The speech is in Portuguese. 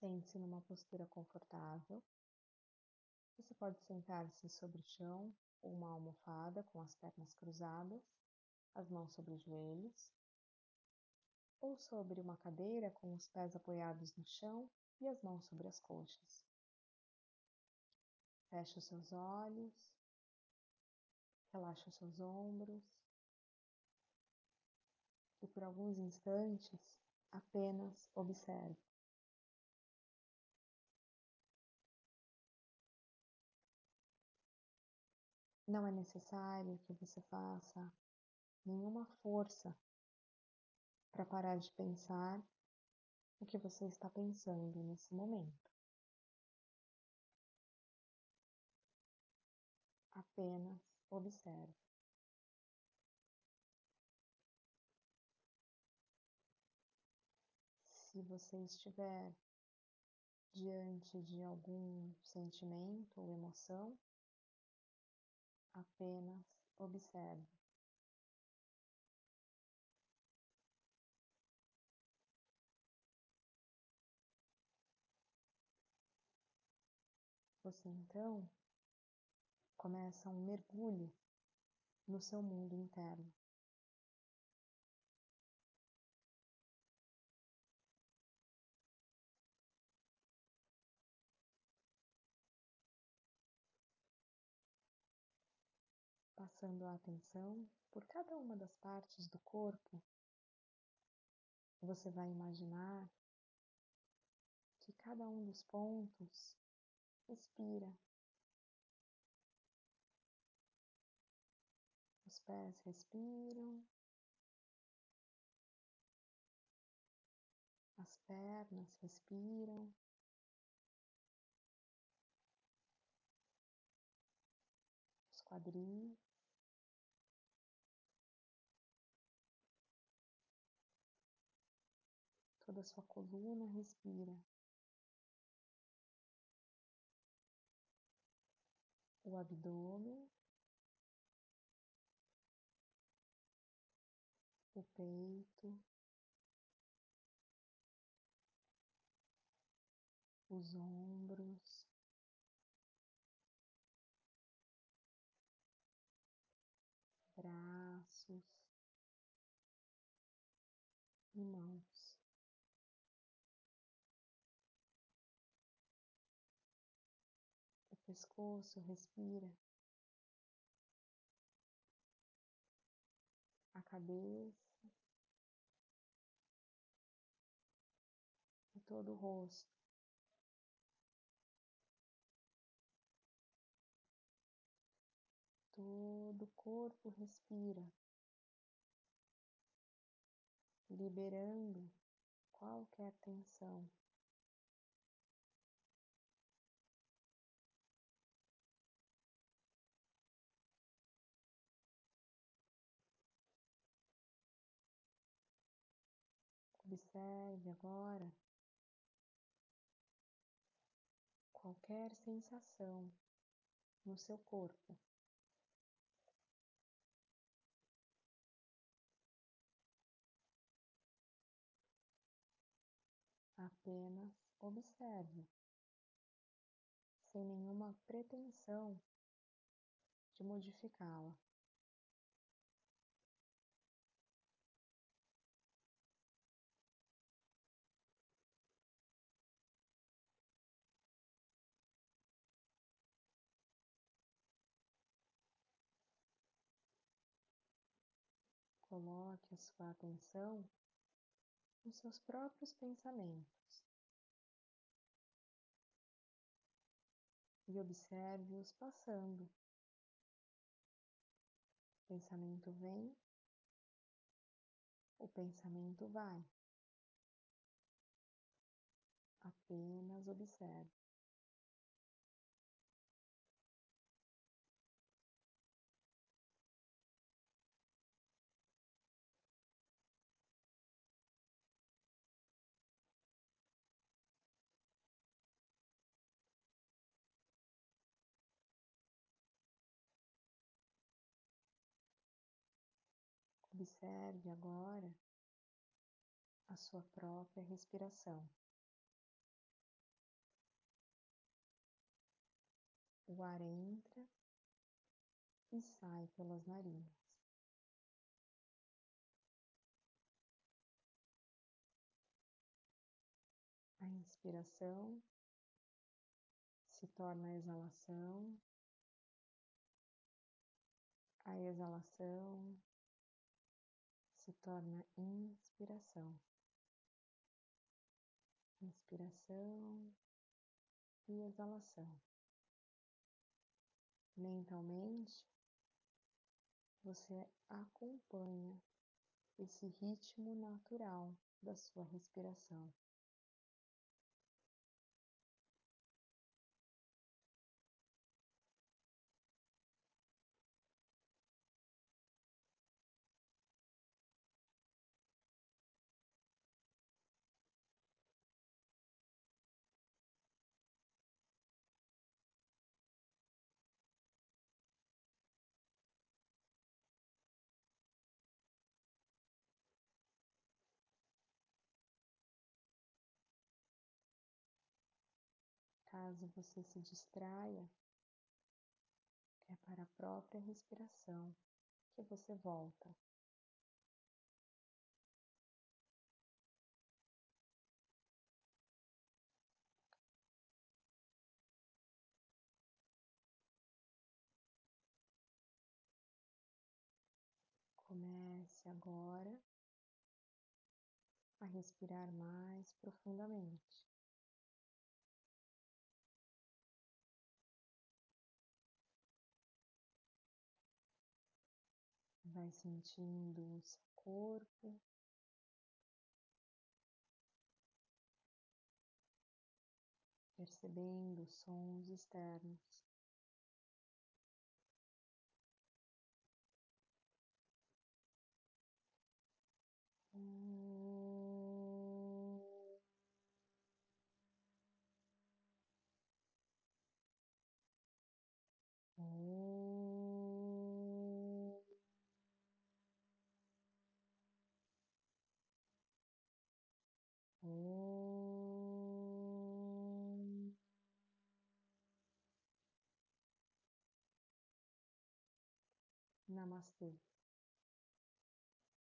Sente-se numa postura confortável. Você pode sentar-se sobre o chão ou uma almofada com as pernas cruzadas, as mãos sobre os joelhos, ou sobre uma cadeira com os pés apoiados no chão e as mãos sobre as coxas. Feche os seus olhos, relaxa os seus ombros e por alguns instantes apenas observe. Não é necessário que você faça nenhuma força para parar de pensar o que você está pensando nesse momento. Apenas observe. Se você estiver diante de algum sentimento ou emoção, apenas observe. Você então começa um mergulho no seu mundo interno. Passando a atenção por cada uma das partes do corpo, você vai imaginar que cada um dos pontos respira Os pés respiram. As pernas respiram. Os quadris. Toda a sua coluna respira. O abdômen. o peito, os ombros, braços e mãos. Pescoço respira. A cabeça. todo o rosto. Todo o corpo respira, liberando qualquer tensão. Observe agora qualquer sensação no seu corpo. Apenas observe, sem nenhuma pretensão de modificá-la. Coloque a sua atenção nos seus próprios pensamentos e observe-os passando. O pensamento vem, o pensamento vai. Apenas observe. Observe agora a sua própria respiração. O ar entra e sai pelas narinas. A inspiração se torna a exalação, a exalação se torna inspiração, inspiração e exalação. Mentalmente, você acompanha esse ritmo natural da sua respiração. Caso você se distraia, é para a própria respiração que você volta. Comece agora a respirar mais profundamente. Vai sentindo o seu corpo. Percebendo sons externos. Namastê.